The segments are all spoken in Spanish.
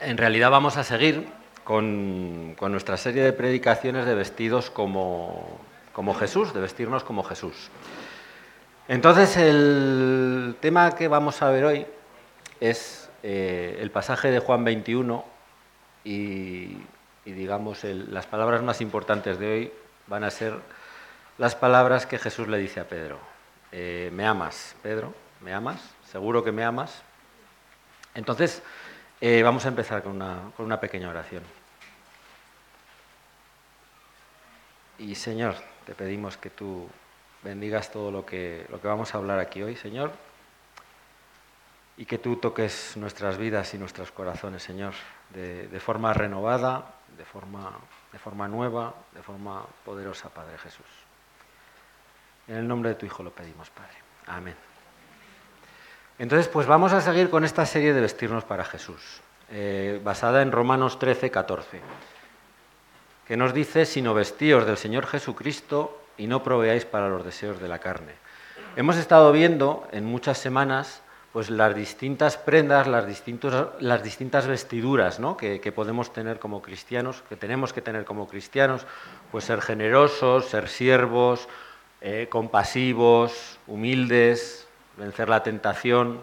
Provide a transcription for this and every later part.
En realidad vamos a seguir con, nuestra serie de predicaciones de vestidos como, Jesús, de vestirnos como Jesús. Entonces el tema que vamos a ver hoy es eh, el pasaje de Juan 21 y, digamos las palabras más importantes de hoy van a ser las palabras que Jesús le dice a Pedro. Eh, ¿Me amas, Pedro? ¿Me amas? ¿Seguro que me amas? Entonces, eh, vamos a empezar con una, pequeña oración. Y Señor, te pedimos que tú bendigas todo lo que, lo que vamos a hablar aquí hoy, Señor, y que tú toques nuestras vidas y nuestros corazones, Señor, de, forma renovada, de forma, de forma nueva, de forma poderosa, Padre Jesús. En el nombre de tu Hijo lo pedimos, Padre. Amén. Entonces, pues vamos a seguir con esta serie de vestirnos para Jesús, eh, basada en Romanos 13, 14, que nos dice, sino vestíos del Señor Jesucristo y no proveáis para los deseos de la carne. Hemos estado viendo en muchas semanas pues las distintas prendas, las, las distintas vestiduras ¿no? que, podemos tener como cristianos, que tenemos que tener como cristianos, pues ser generosos, ser siervos, eh, compasivos, humildes, vencer la tentación.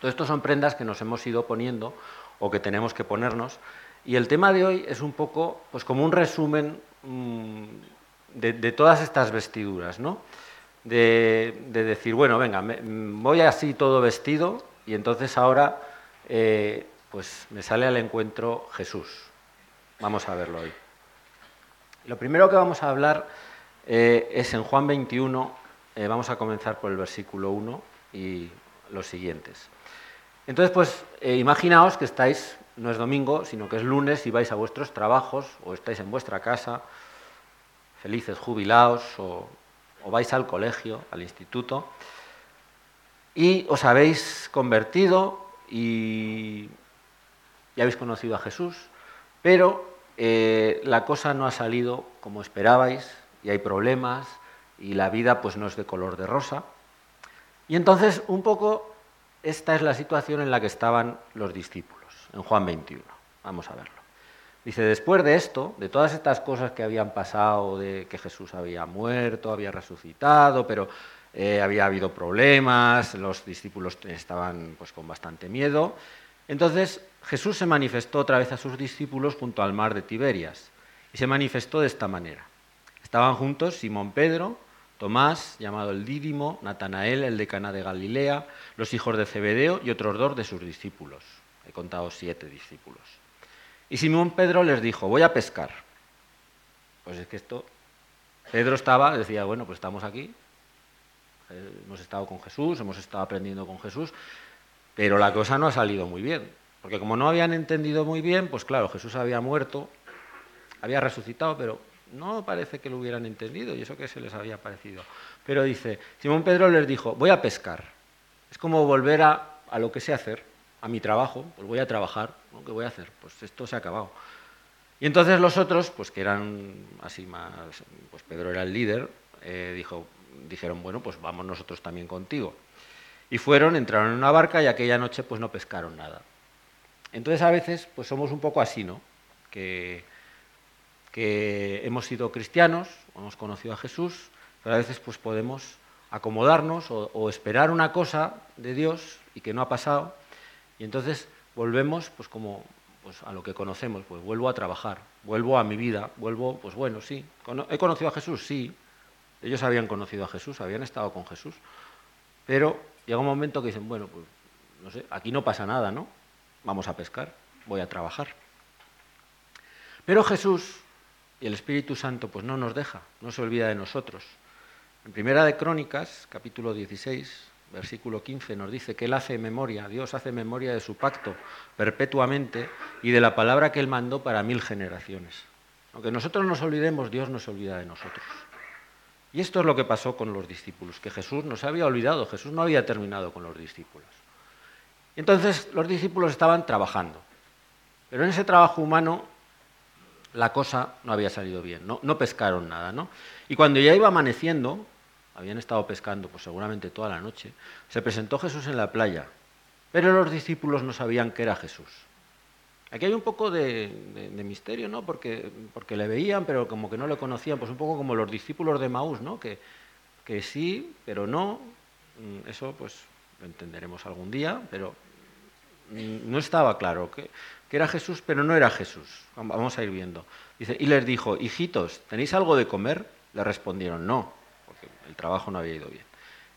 Todo esto son prendas que nos hemos ido poniendo o que tenemos que ponernos. Y el tema de hoy es un poco pues como un resumen mm, de, todas estas vestiduras, ¿no? De, decir, bueno, venga, mm, voy así todo vestido y entonces ahora eh, pues me sale al encuentro Jesús. Vamos a verlo hoy. Lo primero que vamos a hablar eh, es en Juan 21, eh, vamos a comenzar por el versículo 1 y los siguientes. Entonces, pues eh, imaginaos que estáis, no es domingo, sino que es lunes y vais a vuestros trabajos o estáis en vuestra casa, felices, jubilados, o, vais al colegio, al instituto, y os habéis convertido y, ya habéis conocido a Jesús, pero eh, la cosa no ha salido como esperabais y hay problemas y la vida pues no es de color de rosa. Y entonces un poco esta es la situación en la que estaban los discípulos, en Juan 21. Vamos a verlo. Dice, después de esto, de todas estas cosas que habían pasado, de que Jesús había muerto, había resucitado, pero eh, había habido problemas, los discípulos estaban pues, con bastante miedo, entonces Jesús se manifestó otra vez a sus discípulos junto al mar de Tiberias y se manifestó de esta manera. Estaban juntos Simón Pedro, Tomás, llamado el Dídimo, Natanael, el de Cana de Galilea, los hijos de Zebedeo y otros dos de sus discípulos. He contado siete discípulos. Y Simón Pedro les dijo, voy a pescar. Pues es que esto, Pedro estaba, decía, bueno, pues estamos aquí, eh, hemos estado con Jesús, hemos estado aprendiendo con Jesús, pero la cosa no ha salido muy bien. Porque como no habían entendido muy bien, pues claro, Jesús había muerto, había resucitado, pero no parece que lo hubieran entendido y eso que se les había parecido. Pero dice, Simón Pedro les dijo, voy a pescar. Es como volver a, lo que sé hacer, a mi trabajo, pues voy a trabajar, ¿qué voy a hacer? Pues esto se ha acabado. Y entonces los otros, pues que eran así más, pues Pedro era el líder, eh, dijo, dijeron, bueno, pues vamos nosotros también contigo. Y fueron, entraron en una barca y aquella noche pues no pescaron nada. Entonces a veces pues somos un poco así, ¿no? Que que hemos sido cristianos, hemos conocido a Jesús, pero a veces pues podemos acomodarnos o, esperar una cosa de Dios y que no ha pasado, y entonces volvemos pues como pues, a lo que conocemos, pues vuelvo a trabajar, vuelvo a mi vida, vuelvo, pues bueno, sí, he conocido a Jesús, sí, ellos habían conocido a Jesús, habían estado con Jesús, pero llega un momento que dicen, bueno, pues no sé, aquí no pasa nada, ¿no? Vamos a pescar, voy a trabajar. Pero Jesús y el Espíritu Santo pues no nos deja, no se olvida de nosotros. En Primera de Crónicas, capítulo 16, versículo 15, nos dice que Él hace memoria, Dios hace memoria de su pacto perpetuamente y de la palabra que Él mandó para mil generaciones. Aunque nosotros nos olvidemos, Dios no se olvida de nosotros. Y esto es lo que pasó con los discípulos, que Jesús nos había olvidado, Jesús no había terminado con los discípulos. entonces los discípulos estaban trabajando. Pero en ese trabajo humano la cosa no había salido bien, no, no pescaron nada. ¿no? Y cuando ya iba amaneciendo, habían estado pescando pues seguramente toda la noche, se presentó Jesús en la playa, pero los discípulos no sabían que era Jesús. Aquí hay un poco de, misterio, ¿no? Porque, porque le veían, pero como que no le conocían, pues un poco como los discípulos de Maús, ¿no? Que, que sí, pero no. Mm, eso, pues, lo entenderemos algún día, pero mm, no estaba claro que, que era Jesús, pero no era Jesús. Vamos a ir viendo. Y les dijo, hijitos, ¿tenéis algo de comer? Le respondieron, no, porque el trabajo no había ido bien.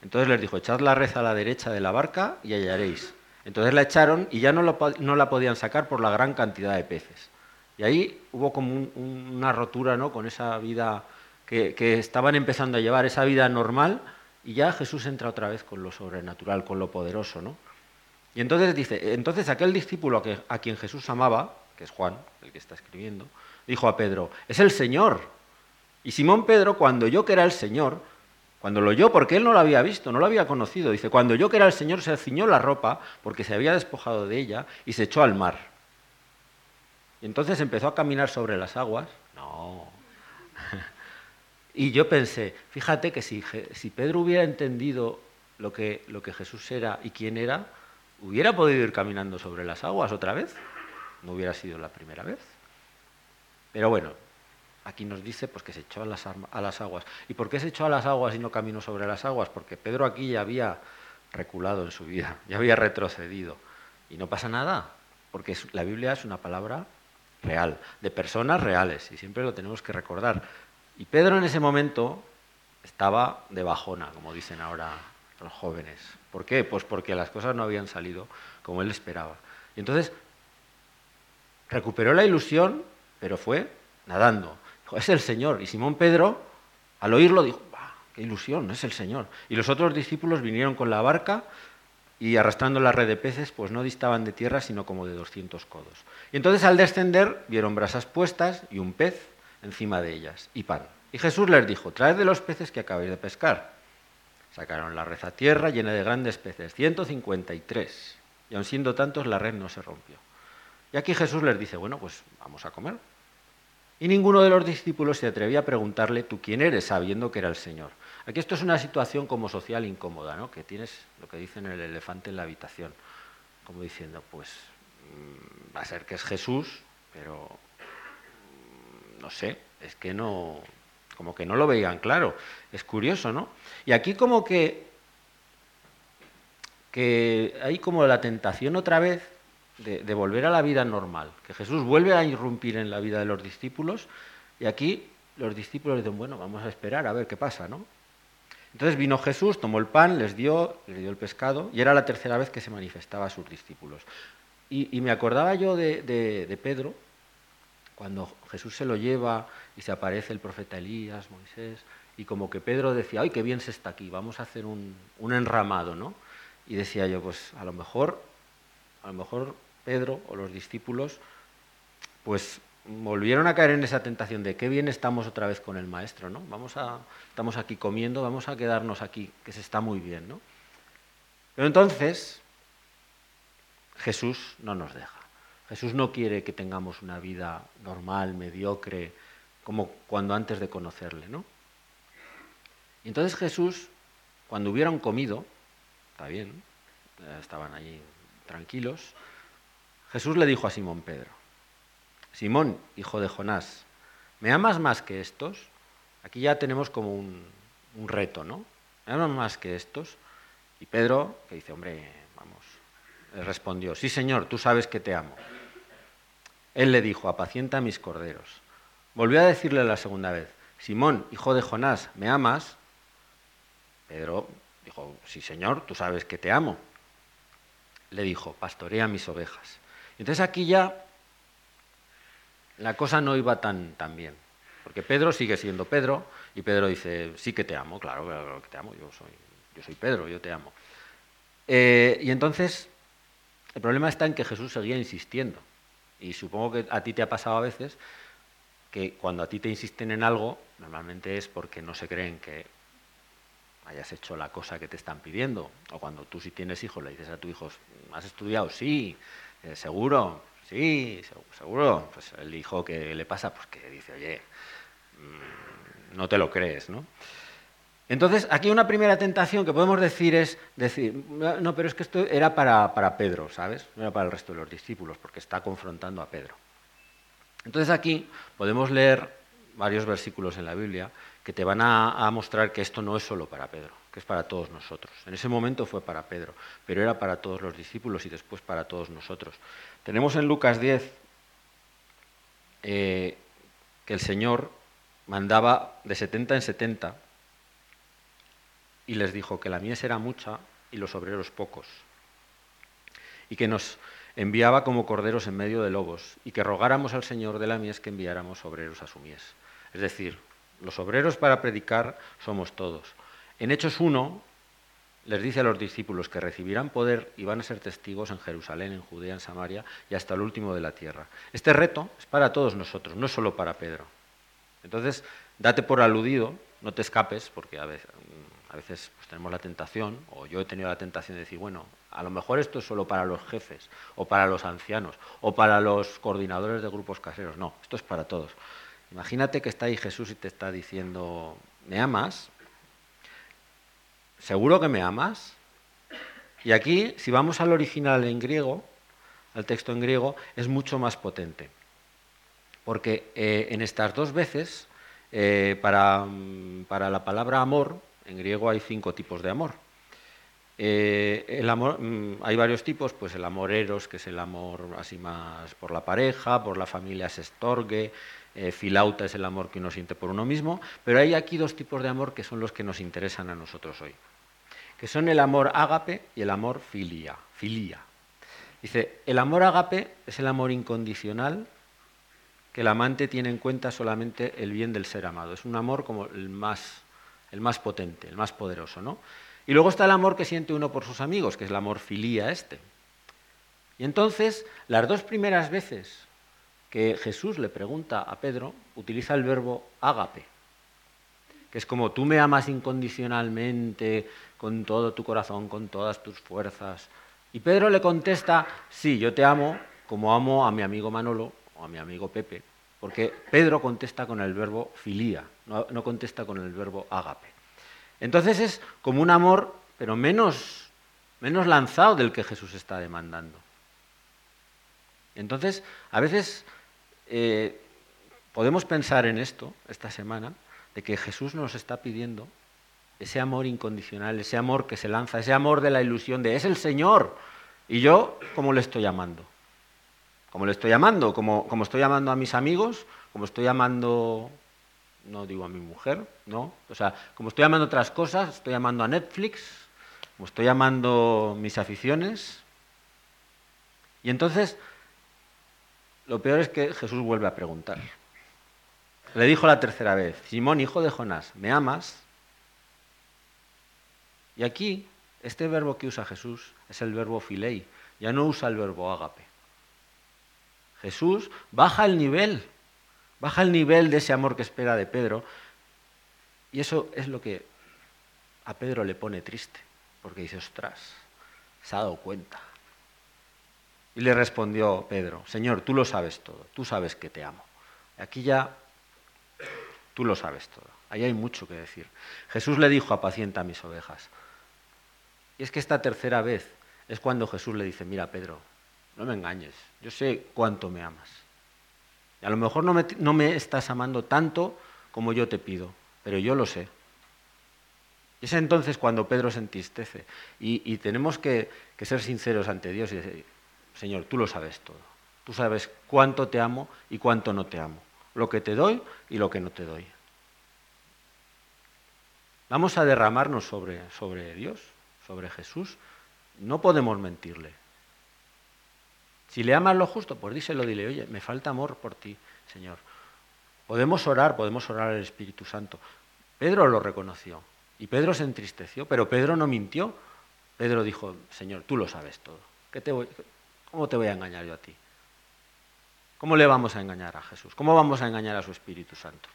Entonces les dijo, echad la red a la derecha de la barca y hallaréis. Entonces la echaron y ya no, la podían sacar por la gran cantidad de peces. Y ahí hubo como una rotura ¿no? con esa vida que, estaban empezando a llevar, esa vida normal, y ya Jesús entra otra vez con lo sobrenatural, con lo poderoso. ¿no? Y entonces dice, entonces aquel discípulo a quien Jesús amaba, que es Juan, el que está escribiendo, dijo a Pedro, es el Señor. Y Simón Pedro, cuando yo que era el Señor, cuando lo oyó, porque él no lo había visto, no lo había conocido, dice, cuando yo que era el Señor se ciñó la ropa porque se había despojado de ella y se echó al mar. Y entonces empezó a caminar sobre las aguas. No. y yo pensé, fíjate que si, si Pedro hubiera entendido lo que, lo que Jesús era y quién era, hubiera podido ir caminando sobre las aguas otra vez. No hubiera sido la primera vez. Pero bueno, aquí nos dice pues, que se echó a las, a las aguas. ¿Y por qué se echó a las aguas y no caminó sobre las aguas? Porque Pedro aquí ya había reculado en su vida, ya había retrocedido. Y no pasa nada, porque la Biblia es una palabra real, de personas reales, y siempre lo tenemos que recordar. Y Pedro en ese momento estaba de bajona, como dicen ahora los jóvenes. ¿Por qué? Pues porque las cosas no habían salido como él esperaba. Y entonces recuperó la ilusión, pero fue nadando es el Señor. Y Simón Pedro, al oírlo, dijo, qué ilusión, es el Señor. Y los otros discípulos vinieron con la barca y arrastrando la red de peces, pues no distaban de tierra, sino como de 200 codos. Y entonces al descender vieron brasas puestas y un pez encima de ellas, y pan. Y Jesús les dijo, traed de los peces que acabáis de pescar. Sacaron la red a tierra llena de grandes peces, 153. Y aun siendo tantos, la red no se rompió. Y aquí Jesús les dice, bueno, pues vamos a comer. Y ninguno de los discípulos se atrevía a preguntarle, ¿tú quién eres? sabiendo que era el Señor. Aquí esto es una situación como social incómoda, ¿no? que tienes lo que dicen el elefante en la habitación, como diciendo, pues mm, va a ser que es Jesús, pero mm, no sé, es que no, como que no lo veían claro. Es curioso, ¿no? Y aquí como que, que hay como la tentación otra vez de, volver a la vida normal, que Jesús vuelve a irrumpir en la vida de los discípulos y aquí los discípulos dicen, bueno, vamos a esperar a ver qué pasa, ¿no? Entonces vino Jesús, tomó el pan, les dio, les dio el pescado y era la tercera vez que se manifestaba a sus discípulos. Y, me acordaba yo de, Pedro, cuando Jesús se lo lleva y se aparece el profeta Elías, Moisés, y como que Pedro decía, ay, qué bien se está aquí, vamos a hacer un, enramado, ¿no? Y decía yo, pues a lo mejor, a lo mejor Pedro o los discípulos, pues volvieron a caer en esa tentación de qué bien estamos otra vez con el maestro, ¿no? Vamos a, estamos aquí comiendo, vamos a quedarnos aquí, que se está muy bien, ¿no? Pero entonces Jesús no nos deja. Jesús no quiere que tengamos una vida normal, mediocre, como cuando antes de conocerle, ¿no? Y entonces Jesús, cuando hubieron comido, está bien, estaban allí tranquilos, Jesús le dijo a Simón Pedro, Simón, hijo de Jonás, ¿me amas más que estos? Aquí ya tenemos como un, reto, ¿no? ¿Me amas más que estos? Y Pedro, que dice, hombre, vamos, le respondió, sí Señor, tú sabes que te amo. Él le dijo, apacienta mis corderos. Volvió a decirle la segunda vez, Simón, hijo de Jonás, ¿me amas? Pedro dijo, sí Señor, tú sabes que te amo. Le dijo, pastorea mis ovejas. Entonces aquí ya la cosa no iba tan, tan bien, porque Pedro sigue siendo Pedro y Pedro dice, sí que te amo, claro, claro que te amo, yo soy, yo soy Pedro, yo te amo. Eh, y entonces el problema está en que Jesús seguía insistiendo. Y supongo que a ti te ha pasado a veces que cuando a ti te insisten en algo, normalmente es porque no se creen que hayas hecho la cosa que te están pidiendo. O cuando tú si tienes hijos le dices a tu hijo, ¿has estudiado? Sí. Eh, ¿Seguro? Sí, seguro. Pues el hijo que le pasa, pues que dice, oye, mm, no te lo crees, ¿no? Entonces, aquí una primera tentación que podemos decir es decir, no, pero es que esto era para, para Pedro, ¿sabes? No era para el resto de los discípulos, porque está confrontando a Pedro. Entonces aquí podemos leer varios versículos en la Biblia que te van a, mostrar que esto no es solo para Pedro, que es para todos nosotros. En ese momento fue para Pedro, pero era para todos los discípulos y después para todos nosotros. Tenemos en Lucas 10 eh, que el Señor mandaba de 70 en 70 y les dijo que la mies era mucha y los obreros pocos, y que nos enviaba como corderos en medio de lobos, y que rogáramos al Señor de la mies que enviáramos obreros a su mies. Es decir, los obreros para predicar somos todos. En Hechos 1 les dice a los discípulos que recibirán poder y van a ser testigos en Jerusalén, en Judea, en Samaria y hasta el último de la tierra. Este reto es para todos nosotros, no solo para Pedro. Entonces, date por aludido, no te escapes, porque a veces, a veces pues, tenemos la tentación, o yo he tenido la tentación de decir, bueno, a lo mejor esto es solo para los jefes, o para los ancianos, o para los coordinadores de grupos caseros. No, esto es para todos. Imagínate que está ahí Jesús y te está diciendo, ¿me amas? ¿Seguro que me amas? Y aquí, si vamos al original en griego, al texto en griego, es mucho más potente. Porque eh, en estas dos veces, eh, para, para la palabra amor, en griego hay cinco tipos de amor. Eh, el amor, mm, hay varios tipos, pues el amor eros, que es el amor así más por la pareja, por la familia se estorgue, eh, filauta es el amor que uno siente por uno mismo, pero hay aquí dos tipos de amor que son los que nos interesan a nosotros hoy, que son el amor ágape y el amor filia. filia. Dice, el amor ágape es el amor incondicional que el amante tiene en cuenta solamente el bien del ser amado. Es un amor como el más el más potente, el más poderoso, ¿no? Y luego está el amor que siente uno por sus amigos, que es el amor filía este. Y entonces, las dos primeras veces que Jesús le pregunta a Pedro, utiliza el verbo ágape, que es como tú me amas incondicionalmente, con todo tu corazón, con todas tus fuerzas. Y Pedro le contesta, sí, yo te amo como amo a mi amigo Manolo o a mi amigo Pepe, porque Pedro contesta con el verbo filía, no, contesta con el verbo ágape. Entonces es como un amor, pero menos, menos lanzado del que Jesús está demandando. Entonces, a veces eh, podemos pensar en esto esta semana, de que Jesús nos está pidiendo ese amor incondicional, ese amor que se lanza, ese amor de la ilusión de es el Señor. Y yo, ¿cómo le estoy llamando? Como le estoy llamando, como, como estoy llamando a mis amigos, como estoy llamando, no digo a mi mujer, ¿no? O sea, como estoy llamando otras cosas, estoy llamando a Netflix, como estoy llamando mis aficiones. Y entonces, lo peor es que Jesús vuelve a preguntar. Le dijo la tercera vez, Simón, hijo de Jonás, ¿me amas? Y aquí, este verbo que usa Jesús es el verbo filei, ya no usa el verbo ágape. Jesús baja el nivel, baja el nivel de ese amor que espera de Pedro. Y eso es lo que a Pedro le pone triste, porque dice, ostras, se ha dado cuenta. Y le respondió Pedro, Señor, tú lo sabes todo, tú sabes que te amo. Aquí ya tú lo sabes todo, ahí hay mucho que decir. Jesús le dijo, apacienta mis ovejas. Y es que esta tercera vez es cuando Jesús le dice, mira Pedro, no me engañes, yo sé cuánto me amas. Y a lo mejor no me, no me estás amando tanto como yo te pido, pero yo lo sé. Y es entonces cuando Pedro se entristece. Y, tenemos que, que, ser sinceros ante Dios y decir, Señor, tú lo sabes todo. Tú sabes cuánto te amo y cuánto no te amo. Lo que te doy y lo que no te doy. Vamos a derramarnos sobre, sobre Dios, sobre Jesús. No podemos mentirle. Si le amas lo justo, pues díselo, dile, oye, me falta amor por ti, Señor. Podemos orar, podemos orar al Espíritu Santo. Pedro lo reconoció y Pedro se entristeció, pero Pedro no mintió. Pedro dijo, Señor, tú lo sabes todo. ¿Cómo te voy a engañar yo a ti? ¿Cómo le vamos a engañar a Jesús? ¿Cómo vamos a engañar a su Espíritu Santo?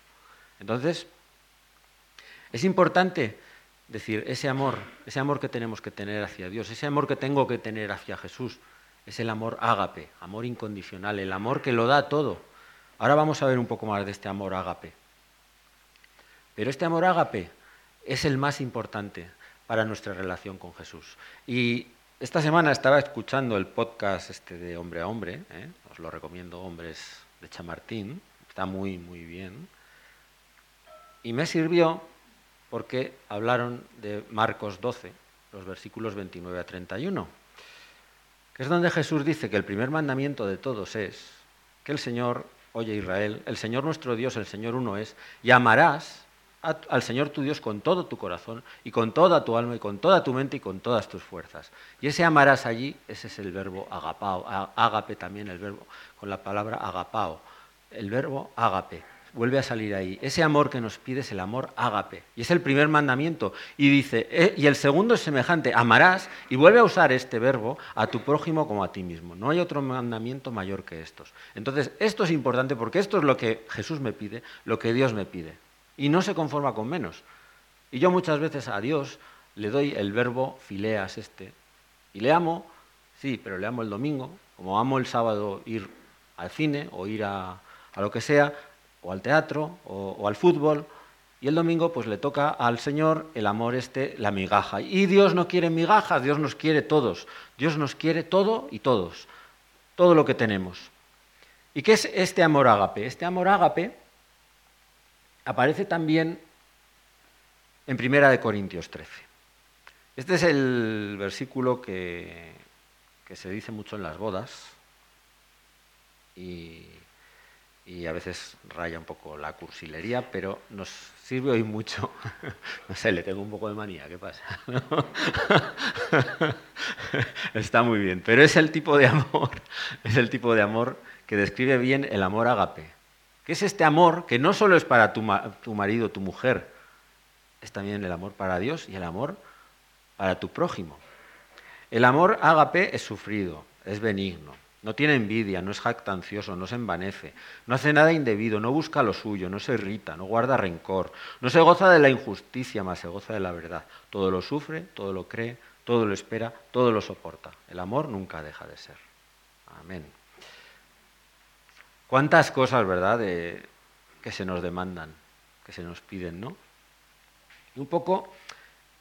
Entonces, es importante decir, ese amor, ese amor que tenemos que tener hacia Dios, ese amor que tengo que tener hacia Jesús, es el amor ágape, amor incondicional, el amor que lo da todo. Ahora vamos a ver un poco más de este amor ágape. Pero este amor ágape es el más importante para nuestra relación con Jesús. Y esta semana estaba escuchando el podcast este de Hombre a Hombre, ¿eh? os lo recomiendo, Hombres de Chamartín, está muy, muy bien. Y me sirvió porque hablaron de Marcos 12, los versículos 29 a 31, que es donde Jesús dice que el primer mandamiento de todos es que el Señor, oye Israel, el Señor nuestro Dios, el Señor uno es, y amarás al Señor tu Dios con todo tu corazón y con toda tu alma y con toda tu mente y con todas tus fuerzas. Y ese amarás allí, ese es el verbo agapao, ágape también el verbo, con la palabra agapao, el verbo ágape. Vuelve a salir ahí. Ese amor que nos pide es el amor ágape. Y es el primer mandamiento. Y dice, eh, y el segundo es semejante, amarás, y vuelve a usar este verbo a tu prójimo como a ti mismo. No hay otro mandamiento mayor que estos. Entonces, esto es importante porque esto es lo que Jesús me pide, lo que Dios me pide y no se conforma con menos. Y yo muchas veces a Dios le doy el verbo fileas este. Y le amo, sí, pero le amo el domingo, como amo el sábado ir al cine o ir a, lo que sea, o al teatro o, al fútbol. Y el domingo pues le toca al Señor el amor este, la migaja. Y Dios no quiere migajas, Dios nos quiere todos. Dios nos quiere todo y todos. Todo lo que tenemos. ¿Y qué es este amor ágape? Este amor ágape aparece también en Primera de Corintios 13. Este es el versículo que, se dice mucho en las bodas y, a veces raya un poco la cursilería, pero nos sirve hoy mucho. No sé, le tengo un poco de manía, ¿qué pasa? Está muy bien, pero es el tipo de amor, es el tipo de amor que describe bien el amor ágape, que es este amor que no solo es para tu, tu marido, tu mujer, es también el amor para Dios y el amor para tu prójimo. El amor ágape es sufrido, es benigno, no tiene envidia, no es jactancioso, no se envanece, no hace nada indebido, no busca lo suyo, no se irrita, no guarda rencor, no se goza de la injusticia, más se goza de la verdad. Todo lo sufre, todo lo cree, todo lo espera, todo lo soporta. El amor nunca deja de ser. Amén. Cuántas cosas, ¿verdad?, que se nos demandan, que se nos piden, ¿no? Un poco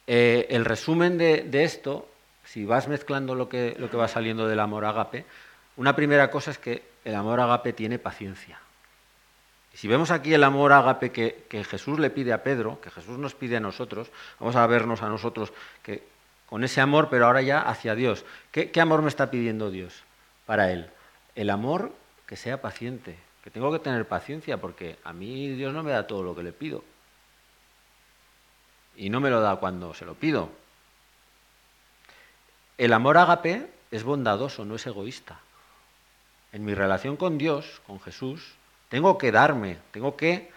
eh, el resumen de, esto, si vas mezclando lo que, lo que va saliendo del amor agape, una primera cosa es que el amor agape tiene paciencia. Y si vemos aquí el amor agape que, que, Jesús le pide a Pedro, que Jesús nos pide a nosotros, vamos a vernos a nosotros que con ese amor, pero ahora ya hacia Dios. ¿Qué, qué amor me está pidiendo Dios para él? El amor que sea paciente, que tengo que tener paciencia porque a mí Dios no me da todo lo que le pido. Y no me lo da cuando se lo pido. El amor ágape es bondadoso, no es egoísta. En mi relación con Dios, con Jesús, tengo que darme, tengo que...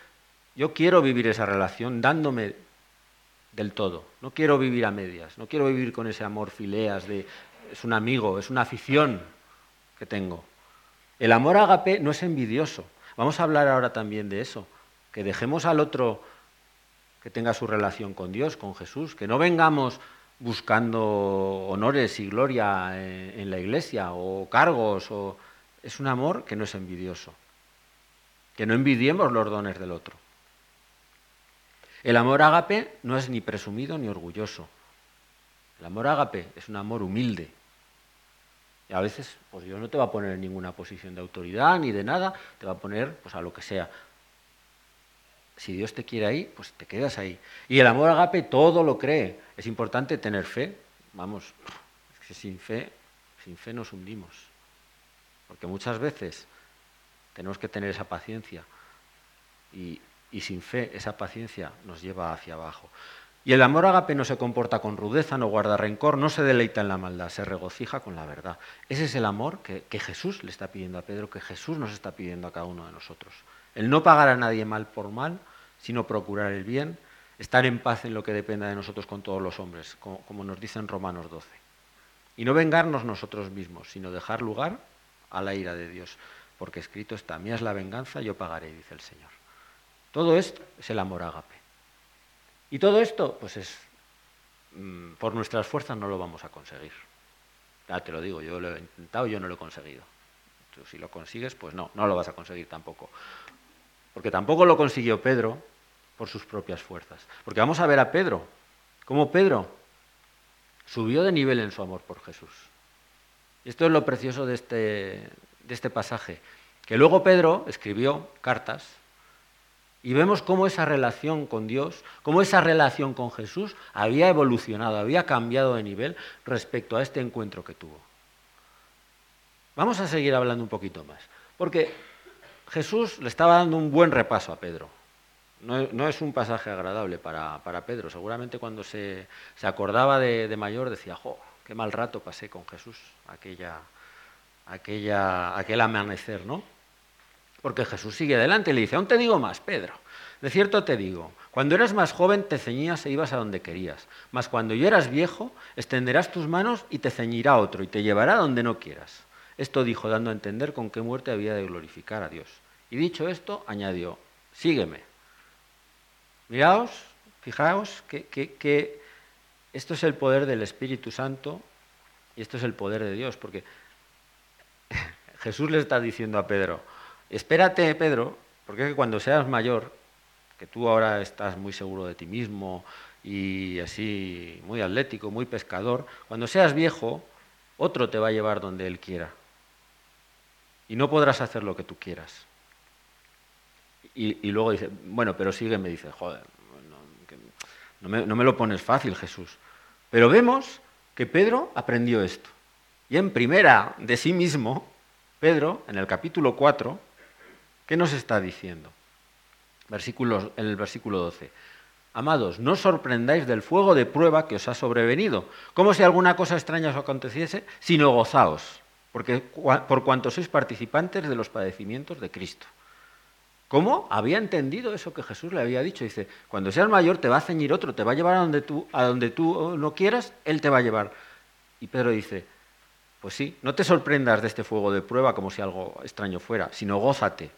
Yo quiero vivir esa relación dándome del todo. No quiero vivir a medias, no quiero vivir con ese amor fileas de es un amigo, es una afición que tengo. El amor ágape no es envidioso. Vamos a hablar ahora también de eso, que dejemos al otro que tenga su relación con Dios, con Jesús, que no vengamos buscando honores y gloria en, la iglesia o cargos. O... Es un amor que no es envidioso, que no envidiemos los dones del otro. El amor ágape no es ni presumido ni orgulloso. El amor ágape es un amor humilde, y a veces, pues Dios no te va a poner en ninguna posición de autoridad ni de nada, te va a poner pues a lo que sea. Si Dios te quiere ahí, pues te quedas ahí. Y el amor agape todo lo cree. Es importante tener fe. Vamos, es que sin fe, sin fe nos hundimos. Porque muchas veces tenemos que tener esa paciencia. Y, sin fe, esa paciencia nos lleva hacia abajo. Y el amor agape no se comporta con rudeza, no guarda rencor, no se deleita en la maldad, se regocija con la verdad. Ese es el amor que, Jesús le está pidiendo a Pedro, que Jesús nos está pidiendo a cada uno de nosotros. El no pagar a nadie mal por mal, sino procurar el bien, estar en paz en lo que dependa de nosotros con todos los hombres, como, como nos dice en Romanos 12. Y no vengarnos nosotros mismos, sino dejar lugar a la ira de Dios, porque escrito está, mía es la venganza, yo pagaré, dice el Señor. Todo esto es el amor ágape. Y todo esto, pues es, mm, por nuestras fuerzas no lo vamos a conseguir. Ya te lo digo, yo lo he intentado, yo no lo he conseguido. Tú, si lo consigues, pues no, no lo vas a conseguir tampoco. Porque tampoco lo consiguió Pedro, por sus propias fuerzas. Porque vamos a ver a Pedro, cómo Pedro subió de nivel en su amor por Jesús. Esto es lo precioso de este, de este pasaje, que luego Pedro escribió cartas y vemos cómo esa relación con Dios, cómo esa relación con Jesús había evolucionado, había cambiado de nivel respecto a este encuentro que tuvo. Vamos a seguir hablando un poquito más, porque Jesús le estaba dando un buen repaso a Pedro. No, es un pasaje agradable para, Pedro. Seguramente cuando se, acordaba de, mayor decía, jo, qué mal rato pasé con Jesús aquella, aquella, aquel amanecer, ¿no? Porque Jesús sigue adelante y le dice, aún te digo más, Pedro. De cierto te digo, cuando eras más joven te ceñías e ibas a donde querías, mas cuando ya eras viejo extenderás tus manos y te ceñirá otro y te llevará donde no quieras. Esto dijo dando a entender con qué muerte había de glorificar a Dios. Y dicho esto, añadió, sígueme. Miraos, fijaos que, esto es el poder del Espíritu Santo y esto es el poder de Dios, porque Jesús le está diciendo a Pedro, espérate Pedro, porque cuando seas mayor, que tú ahora estás muy seguro de ti mismo y así muy atlético, muy pescador, cuando seas viejo, otro te va a llevar donde él quiera. Y no podrás hacer lo que tú quieras. Y, luego dice, bueno, pero sigue, me dice, joder, no, me, lo pones fácil, Jesús. Pero vemos que Pedro aprendió esto. Y en primera de sí mismo, Pedro, en el capítulo 4, ¿qué nos está diciendo? Versículos, en el versículo 12. Amados, no sorprendáis del fuego de prueba que os ha sobrevenido, como si alguna cosa extraña os aconteciese, sino gozaos, porque por cuanto sois participantes de los padecimientos de Cristo ¿Cómo había entendido eso que Jesús le había dicho? Dice, cuando seas mayor te va a ceñir otro, te va a llevar a donde tú, tú no quieras, él te va a llevar. Y Pedro dice, pues sí, no te sorprendas de este fuego de prueba como si algo extraño fuera, sino gózate.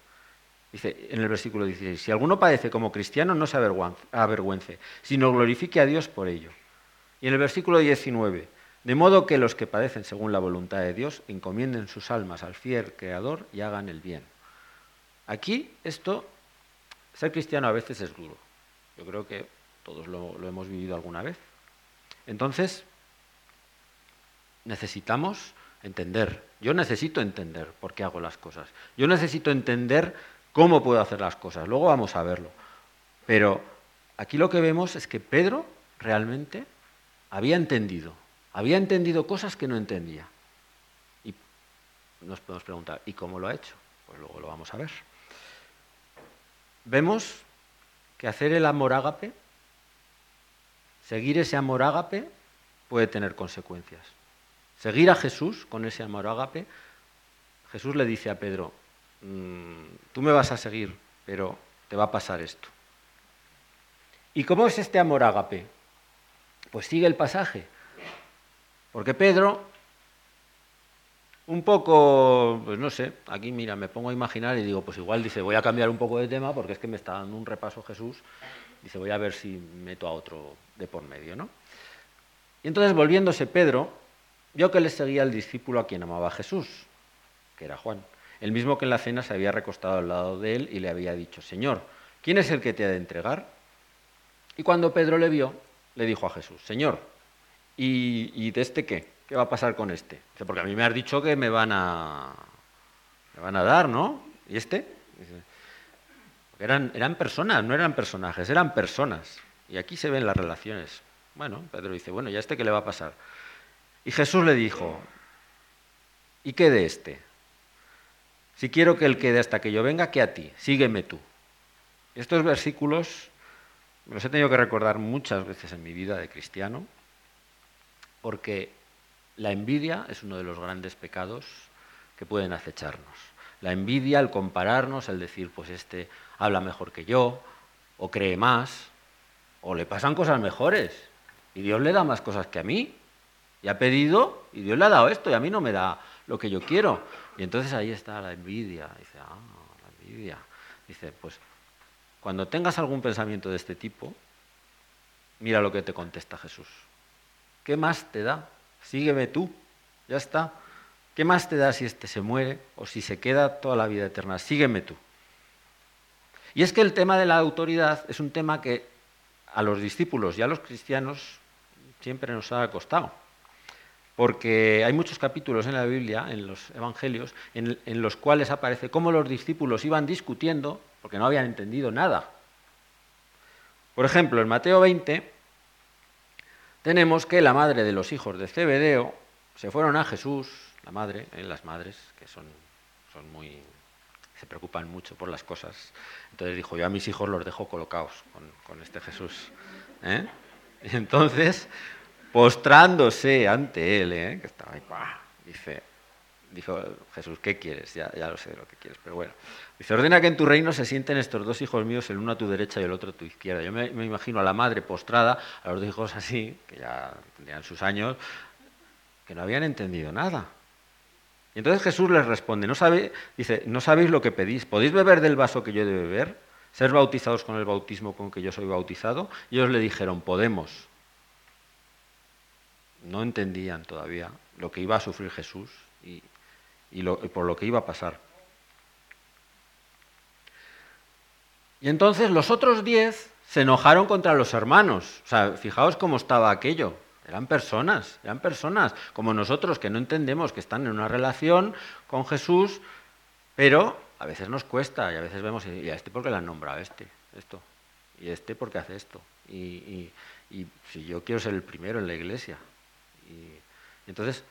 Dice en el versículo 16, si alguno padece como cristiano, no se avergüence, sino glorifique a Dios por ello. Y en el versículo 19, de modo que los que padecen según la voluntad de Dios encomienden sus almas al fiel Creador y hagan el bien. Aquí esto, ser cristiano a veces es duro. Yo creo que todos lo, hemos vivido alguna vez. Entonces, necesitamos entender. Yo necesito entender por qué hago las cosas. Yo necesito entender cómo puedo hacer las cosas. Luego vamos a verlo. Pero aquí lo que vemos es que Pedro realmente había entendido. Había entendido cosas que no entendía. Y nos podemos preguntar, ¿y cómo lo ha hecho? Pues luego lo vamos a ver vemos que hacer el amor ágape, seguir ese amor ágape, puede tener consecuencias. Seguir a Jesús con ese amor ágape, Jesús le dice a Pedro, mm, tú me vas a seguir, pero te va a pasar esto. ¿Y cómo es este amor ágape? Pues sigue el pasaje. Porque Pedro un poco, pues no sé, aquí mira, me pongo a imaginar y digo, pues igual dice, voy a cambiar un poco de tema porque es que me está dando un repaso Jesús, dice, voy a ver si meto a otro de por medio, ¿no? Y entonces volviéndose Pedro, vio que le seguía el discípulo a quien amaba a Jesús, que era Juan, el mismo que en la cena se había recostado al lado de él y le había dicho, Señor, ¿quién es el que te ha de entregar? Y cuando Pedro le vio, le dijo a Jesús, Señor, ¿y, y de este qué? ¿Qué va a pasar con este? porque a mí me has dicho que me van a, me van a dar, ¿no? ¿Y este? eran, eran personas, no eran personajes, eran personas. Y aquí se ven las relaciones. Bueno, Pedro dice, bueno, ¿y a este qué le va a pasar? Y Jesús le dijo, ¿y qué de este? Si quiero que él quede hasta que yo venga, ¿qué a ti? Sígueme tú. Estos versículos los he tenido que recordar muchas veces en mi vida de cristiano, porque la envidia es uno de los grandes pecados que pueden acecharnos. La envidia, el compararnos, el decir, pues este habla mejor que yo, o cree más, o le pasan cosas mejores, y Dios le da más cosas que a mí, y ha pedido, y Dios le ha dado esto, y a mí no me da lo que yo quiero. Y entonces ahí está la envidia. Dice, ah, la envidia. Dice, pues cuando tengas algún pensamiento de este tipo, mira lo que te contesta Jesús. ¿Qué más te da? Sígueme tú, ya está. ¿Qué más te da si este se muere o si se queda toda la vida eterna? Sígueme tú. Y es que el tema de la autoridad es un tema que a los discípulos y a los cristianos siempre nos ha costado. Porque hay muchos capítulos en la Biblia, en los Evangelios, en, los cuales aparece cómo los discípulos iban discutiendo porque no habían entendido nada. Por ejemplo, en Mateo 20 tenemos que la madre de los hijos de Zebedeo se fueron a Jesús, la madre, en las madres, que son, son muy se preocupan mucho por las cosas. Entonces dijo, yo a mis hijos los dejo colocados con, este Jesús. ¿eh? Y entonces, postrándose ante él, ¿eh? que estaba ahí, dice, dijo Jesús, ¿qué quieres? Ya, ya lo sé lo que quieres, pero bueno. Dice, ordena que en tu reino se sienten estos dos hijos míos, el uno a tu derecha y el otro a tu izquierda. Yo me, me imagino a la madre postrada, a los dos hijos así, que ya tendrían sus años, que no habían entendido nada. Y entonces Jesús les responde, ¿no sabe, dice, no sabéis lo que pedís, ¿podéis beber del vaso que yo he de beber? ¿Ser bautizados con el bautismo con que yo soy bautizado? Y ellos le dijeron, podemos. No entendían todavía lo que iba a sufrir Jesús y, por lo que iba a pasar. Y entonces los otros diez se enojaron contra los hermanos. O sea, fijaos cómo estaba aquello. Eran personas, eran personas como nosotros que no entendemos que están en una relación con Jesús, pero a veces nos cuesta y a veces vemos, ¿y a este por qué le han nombrado este? Esto. ¿Y este por qué hace esto? Y, si yo quiero ser el primero en la iglesia. Y, entonces,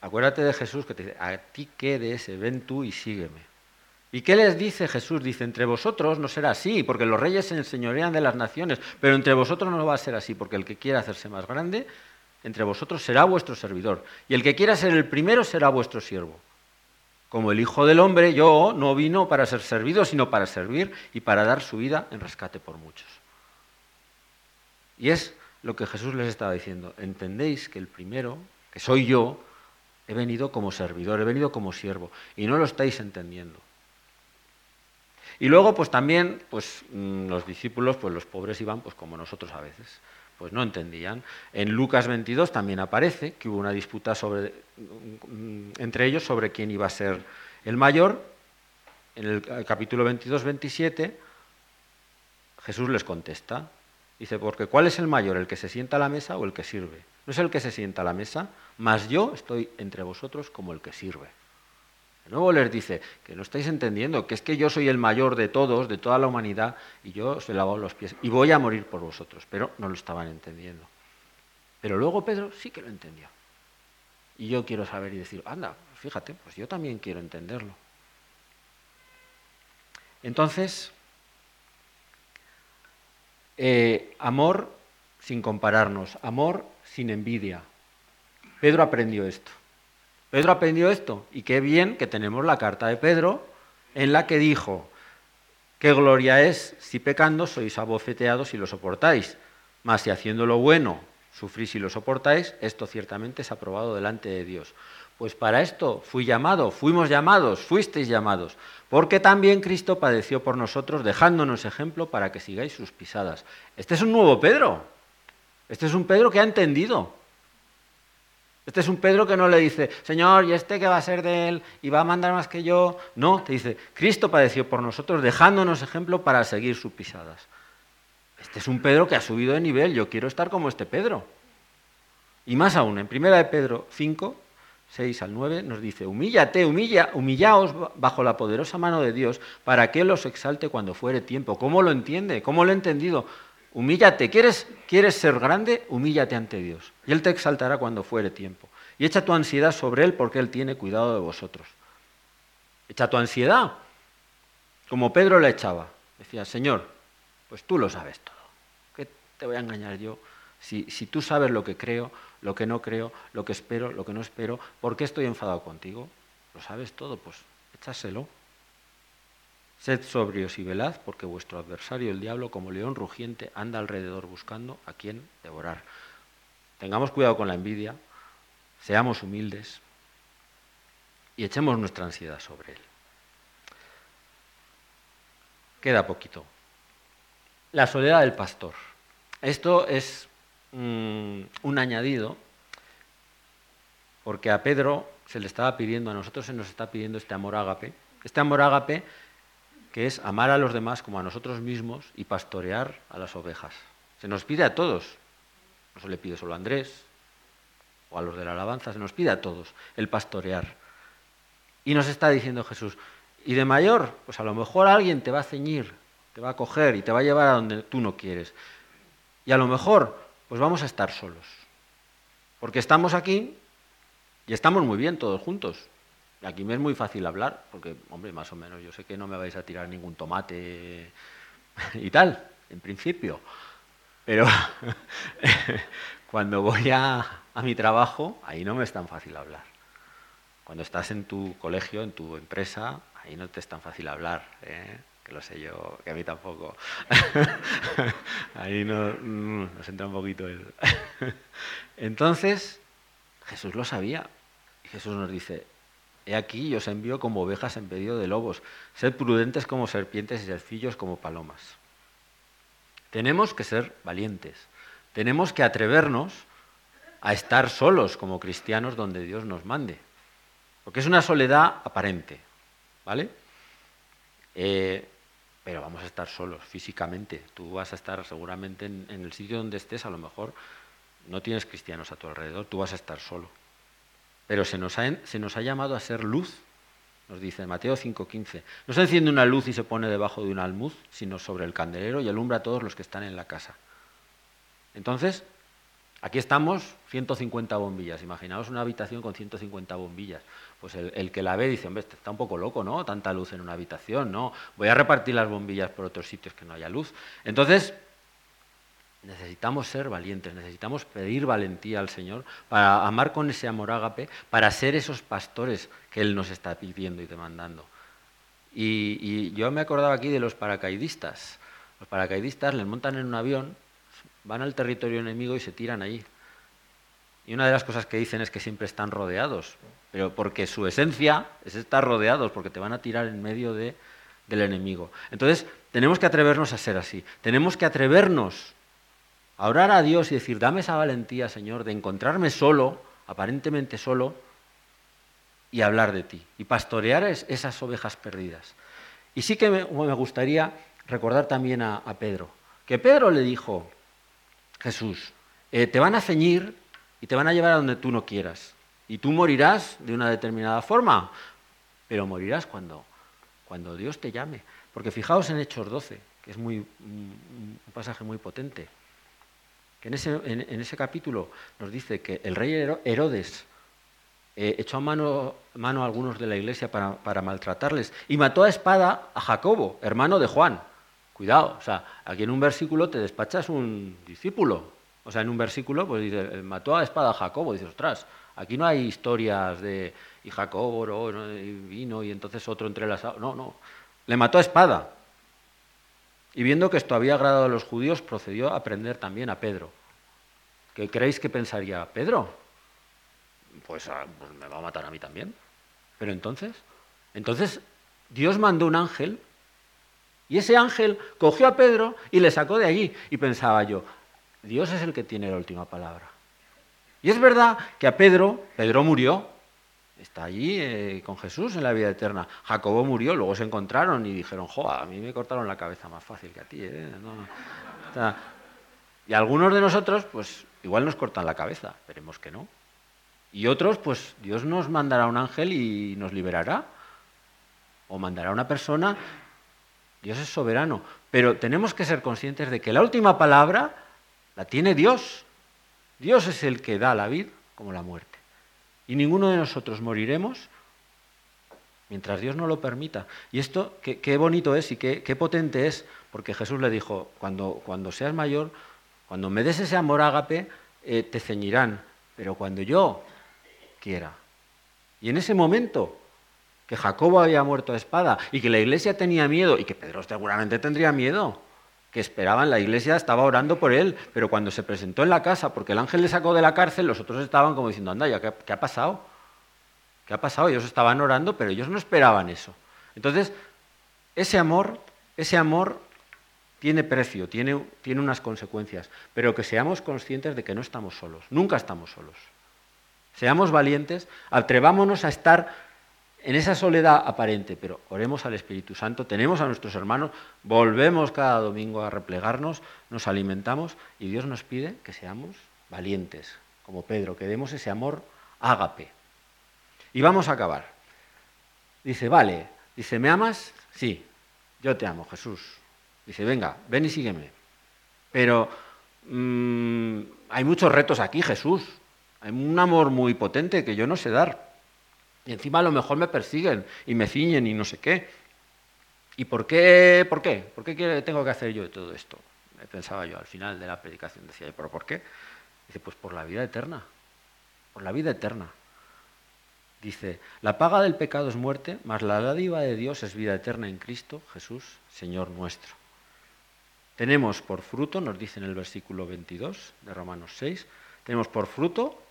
acuérdate de Jesús que te dice, a ti ese, ven tú y sígueme. ¿Y qué les dice Jesús? Dice, entre vosotros no será así, porque los reyes se enseñorean de las naciones, pero entre vosotros no va a ser así, porque el que quiera hacerse más grande, entre vosotros será vuestro servidor, y el que quiera ser el primero será vuestro siervo. Como el Hijo del Hombre, yo no vino para ser servido, sino para servir y para dar su vida en rescate por muchos. Y es lo que Jesús les estaba diciendo. Entendéis que el primero, que soy yo, he venido como servidor, he venido como siervo, y no lo estáis entendiendo. Y luego, pues también, pues mm, los discípulos, pues los pobres iban, pues como nosotros a veces, pues no entendían. En Lucas 22 también aparece que hubo una disputa mm, entre ellos sobre quién iba a ser el mayor. En el capítulo 22-27, Jesús les contesta. Dice, porque ¿cuál es el mayor, el que se sienta a la mesa o el que sirve? No es el que se sienta a la mesa, mas yo estoy entre vosotros como el que sirve. De nuevo les dice que no estáis entendiendo, que es que yo soy el mayor de todos, de toda la humanidad, y yo os he lavado los pies y voy a morir por vosotros, pero no lo estaban entendiendo. Pero luego Pedro sí que lo entendió. Y yo quiero saber y decir, anda, fíjate, pues yo también quiero entenderlo. Entonces, eh, amor sin compararnos, amor sin envidia. Pedro aprendió esto. Pedro aprendió esto y qué bien que tenemos la carta de Pedro en la que dijo, qué gloria es si pecando sois abofeteados y lo soportáis, mas si haciendo lo bueno sufrís y lo soportáis, esto ciertamente es aprobado delante de Dios. Pues para esto fui llamado, fuimos llamados, fuisteis llamados, porque también Cristo padeció por nosotros, dejándonos ejemplo para que sigáis sus pisadas. Este es un nuevo Pedro. Este es un Pedro que ha entendido este es un Pedro que no le dice, Señor, ¿y este que va a ser de él? ¿Y va a mandar más que yo? No, te dice, Cristo padeció por nosotros, dejándonos ejemplo para seguir sus pisadas. Este es un Pedro que ha subido de nivel, yo quiero estar como este Pedro. Y más aún, en 1 de Pedro 5, 6 al 9, nos dice, humíllate, humilla, humillaos bajo la poderosa mano de Dios para que Él exalte cuando fuere tiempo. ¿Cómo lo entiende? ¿Cómo lo he entendido? Humíllate. ¿Quieres, ¿Quieres ser grande? Humíllate ante Dios. Y Él te exaltará cuando fuere tiempo. Y echa tu ansiedad sobre Él porque Él tiene cuidado de vosotros. Echa tu ansiedad. Como Pedro la echaba. Decía, Señor, pues tú lo sabes todo. ¿Qué te voy a engañar yo? Si, si tú sabes lo que creo, lo que no creo, lo que espero, lo que no espero, ¿por qué estoy enfadado contigo? Lo sabes todo, pues échaselo. Sed sobrios y velad, porque vuestro adversario, el diablo, como león rugiente, anda alrededor buscando a quien devorar. Tengamos cuidado con la envidia, seamos humildes y echemos nuestra ansiedad sobre él. Queda poquito. La soledad del pastor. Esto es mm, un añadido, porque a Pedro se le estaba pidiendo, a nosotros se nos está pidiendo este amor ágape. Este amor ágape que es amar a los demás como a nosotros mismos y pastorear a las ovejas. Se nos pide a todos, no se le pide solo a Andrés o a los de la alabanza, se nos pide a todos el pastorear. Y nos está diciendo Jesús, y de mayor, pues a lo mejor alguien te va a ceñir, te va a coger y te va a llevar a donde tú no quieres. Y a lo mejor, pues vamos a estar solos. Porque estamos aquí y estamos muy bien todos juntos. Aquí me es muy fácil hablar, porque, hombre, más o menos, yo sé que no me vais a tirar ningún tomate y tal, en principio. Pero cuando voy a, a mi trabajo, ahí no me es tan fácil hablar. Cuando estás en tu colegio, en tu empresa, ahí no te es tan fácil hablar, ¿eh? que lo sé yo, que a mí tampoco. ahí no, mm, nos entra un poquito el... Entonces, Jesús lo sabía. Y Jesús nos dice, he aquí yo os envío como ovejas en medio de lobos, sed prudentes como serpientes y sencillos como palomas. Tenemos que ser valientes, tenemos que atrevernos a estar solos como cristianos donde Dios nos mande, porque es una soledad aparente, ¿vale? Eh, pero vamos a estar solos físicamente. Tú vas a estar seguramente en, el sitio donde estés, a lo mejor no tienes cristianos a tu alrededor, tú vas a estar solo. Pero se nos ha, llamado a ser luz, nos dice Mateo 5:15. No se enciende una luz y se pone debajo de un almuz, sino sobre el candelero y alumbra a todos los que están en la casa. Entonces, Aquí estamos 150 bombillas. Imaginaos una habitación con 150 bombillas. Pues el, que la ve dice, hombre, este está un poco loco, ¿no? Tanta luz en una habitación, ¿no? Voy a repartir las bombillas por otros sitios que no haya luz. Entonces, necesitamos ser valientes, necesitamos pedir valentía al Señor para amar con ese amor ágape, para ser esos pastores que Él nos está pidiendo y demandando. Y, yo me acordaba aquí de los paracaidistas. Los paracaidistas les montan en un avión van al territorio enemigo y se tiran allí. Y una de las cosas que dicen es que siempre están rodeados, pero porque su esencia es estar rodeados, porque te van a tirar en medio de, del enemigo. Entonces, tenemos que atrevernos a ser así. Tenemos que atrevernos a orar a Dios y decir, dame esa valentía, Señor, de encontrarme solo, aparentemente solo, y hablar de ti, y pastorear esas ovejas perdidas. Y sí que me, gustaría recordar también a Pedro, que Pedro le dijo, Jesús, eh, te van a ceñir y te van a llevar a donde tú no quieras. Y tú morirás de una determinada forma, pero morirás cuando, cuando Dios te llame. Porque fijaos en Hechos 12, que es muy, un pasaje muy potente, que en ese, en, ese capítulo nos dice que el rey Herodes eh, echó a mano, mano, a algunos de la iglesia para, para maltratarles y mató a espada a Jacobo, hermano de Juan. Cuidado, o sea, aquí en un versículo te despachas un discípulo. O sea, en un versículo, pues dice, eh, mató a espada a Jacobo. Dices, ostras, aquí no hay historias de, y Jacobo y vino y entonces otro entrelazado. No, no, le mató a espada. Y viendo que esto había agradado a los judíos, procedió a prender también a Pedro. ¿Qué creéis que pensaría Pedro? Pues, ah, pues me va a matar a mí también. Pero entonces, entonces Dios mandó un ángel y ese ángel cogió a Pedro y le sacó de allí. Y pensaba yo, Dios es el que tiene la última palabra. Y es verdad que a Pedro, Pedro murió, está allí eh, con Jesús en la vida eterna. Jacobo murió, luego se encontraron y dijeron, jo, a mí me cortaron la cabeza más fácil que a ti. ¿eh? y algunos de nosotros, pues igual nos cortan la cabeza, esperemos que no. Y otros, pues Dios nos mandará un ángel y nos liberará. O mandará una persona Dios es soberano, pero tenemos que ser conscientes de que la última palabra la tiene Dios. Dios es el que da la vida como la muerte. Y ninguno de nosotros moriremos mientras Dios no lo permita. Y esto, qué, bonito es y qué, potente es, porque Jesús le dijo, cuando, cuando seas mayor, cuando me des ese amor ágape, eh, te ceñirán, pero cuando yo quiera. Y en ese momento que Jacobo había muerto a espada y que la iglesia tenía miedo y que Pedro seguramente tendría miedo, que esperaban, la iglesia estaba orando por él, pero cuando se presentó en la casa, porque el ángel le sacó de la cárcel, los otros estaban como diciendo, anda, ya, ¿qué, ha pasado? ¿Qué ha pasado? Ellos estaban orando, pero ellos no esperaban eso. Entonces, ese amor, ese amor tiene precio, tiene, tiene unas consecuencias, pero que seamos conscientes de que no estamos solos, nunca estamos solos. Seamos valientes, atrevámonos a estar en esa soledad aparente, pero oremos al Espíritu Santo, tenemos a nuestros hermanos, volvemos cada domingo a replegarnos, nos alimentamos y Dios nos pide que seamos valientes, como Pedro, que demos ese amor ágape. Y vamos a acabar. Dice, vale, dice, ¿me amas? Sí, yo te amo, Jesús. Dice, venga, ven y sígueme. Pero mm, hay muchos retos aquí, Jesús. Hay un amor muy potente que yo no sé dar. Y encima a lo mejor me persiguen y me ciñen y no sé qué. ¿Y por qué? ¿Por qué? ¿Por qué tengo que hacer yo todo esto? Pensaba yo al final de la predicación. Decía, ¿pero por qué? Dice, pues por la vida eterna. Por la vida eterna. Dice, la paga del pecado es muerte, mas la dádiva de Dios es vida eterna en Cristo Jesús, Señor nuestro. Tenemos por fruto, nos dice en el versículo 22 de Romanos 6, tenemos por fruto,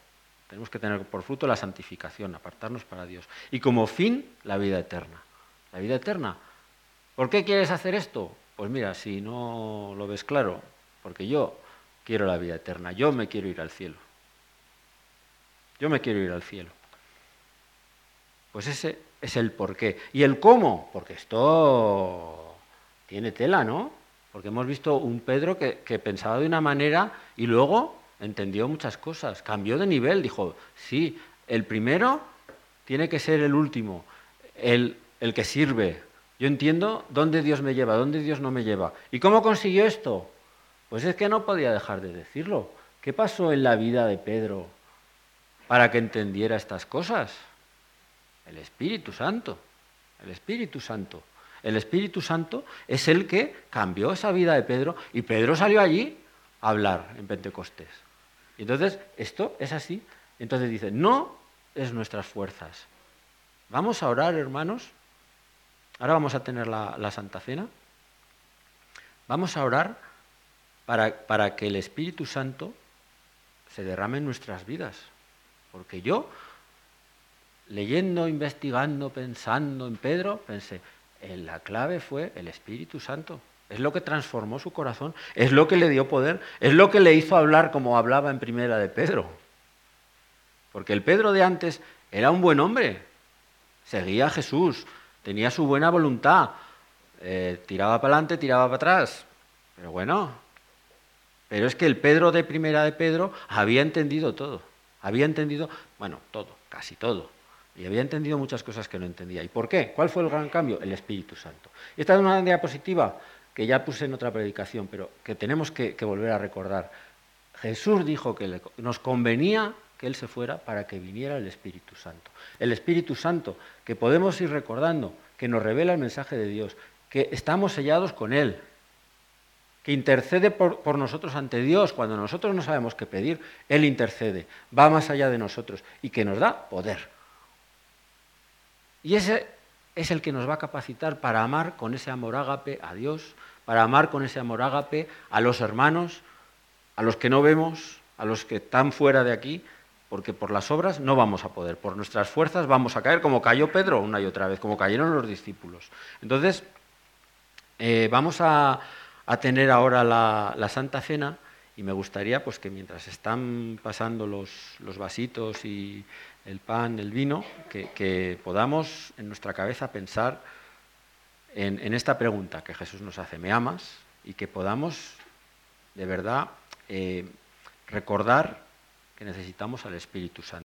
tenemos que tener por fruto la santificación, apartarnos para Dios. Y como fin, la vida eterna. La vida eterna. ¿Por qué quieres hacer esto? Pues mira, si no lo ves claro, porque yo quiero la vida eterna, yo me quiero ir al cielo. Yo me quiero ir al cielo. Pues ese es el por qué. ¿Y el cómo? Porque esto tiene tela, ¿no? Porque hemos visto un Pedro que, pensaba de una manera y luego entendió muchas cosas, cambió de nivel, dijo, sí, el primero tiene que ser el último, el, el que sirve. Yo entiendo dónde Dios me lleva, dónde Dios no me lleva. ¿Y cómo consiguió esto? Pues es que no podía dejar de decirlo. ¿Qué pasó en la vida de Pedro para que entendiera estas cosas? El Espíritu Santo. El Espíritu Santo. El Espíritu Santo es el que cambió esa vida de Pedro y Pedro salió allí a hablar en Pentecostés. Y entonces, esto es así. Entonces dice, no es nuestras fuerzas. Vamos a orar, hermanos. Ahora vamos a tener la, Santa Cena. Vamos a orar para, para que el Espíritu Santo se derrame en nuestras vidas. Porque yo leyendo, investigando, pensando en Pedro, pensé, la clave fue el Espíritu Santo. Es lo que transformó su corazón, es lo que le dio poder, es lo que le hizo hablar como hablaba en primera de Pedro. Porque el Pedro de antes era un buen hombre, seguía a Jesús, tenía su buena voluntad, eh, tiraba para adelante, tiraba para atrás. Pero bueno, pero es que el Pedro de primera de Pedro había entendido todo, había entendido, bueno, todo, casi todo. Y había entendido muchas cosas que no entendía. ¿Y por qué? ¿Cuál fue el gran cambio? El Espíritu Santo. Esta es una diapositiva que ya puse en otra predicación, pero que tenemos que, volver a recordar. Jesús dijo que nos convenía que Él se fuera para que viniera el Espíritu Santo. El Espíritu Santo, que podemos ir recordando, que nos revela el mensaje de Dios, que estamos sellados con Él, que intercede por, nosotros ante Dios. Cuando nosotros no sabemos qué pedir, Él intercede, va más allá de nosotros y que nos da poder. Y ese es el que nos va a capacitar para amar con ese amor ágape a Dios, para amar con ese amor ágape a los hermanos, a los que no vemos, a los que están fuera de aquí, porque por las obras no vamos a poder, por nuestras fuerzas vamos a caer, como cayó Pedro una y otra vez, como cayeron los discípulos. Entonces, eh, vamos a, tener ahora la, Santa Cena y me gustaría pues, que mientras están pasando los, los vasitos y el pan, el vino, que, podamos en nuestra cabeza pensar en, esta pregunta que Jesús nos hace, ¿me amas? Y que podamos de verdad eh, recordar que necesitamos al Espíritu Santo.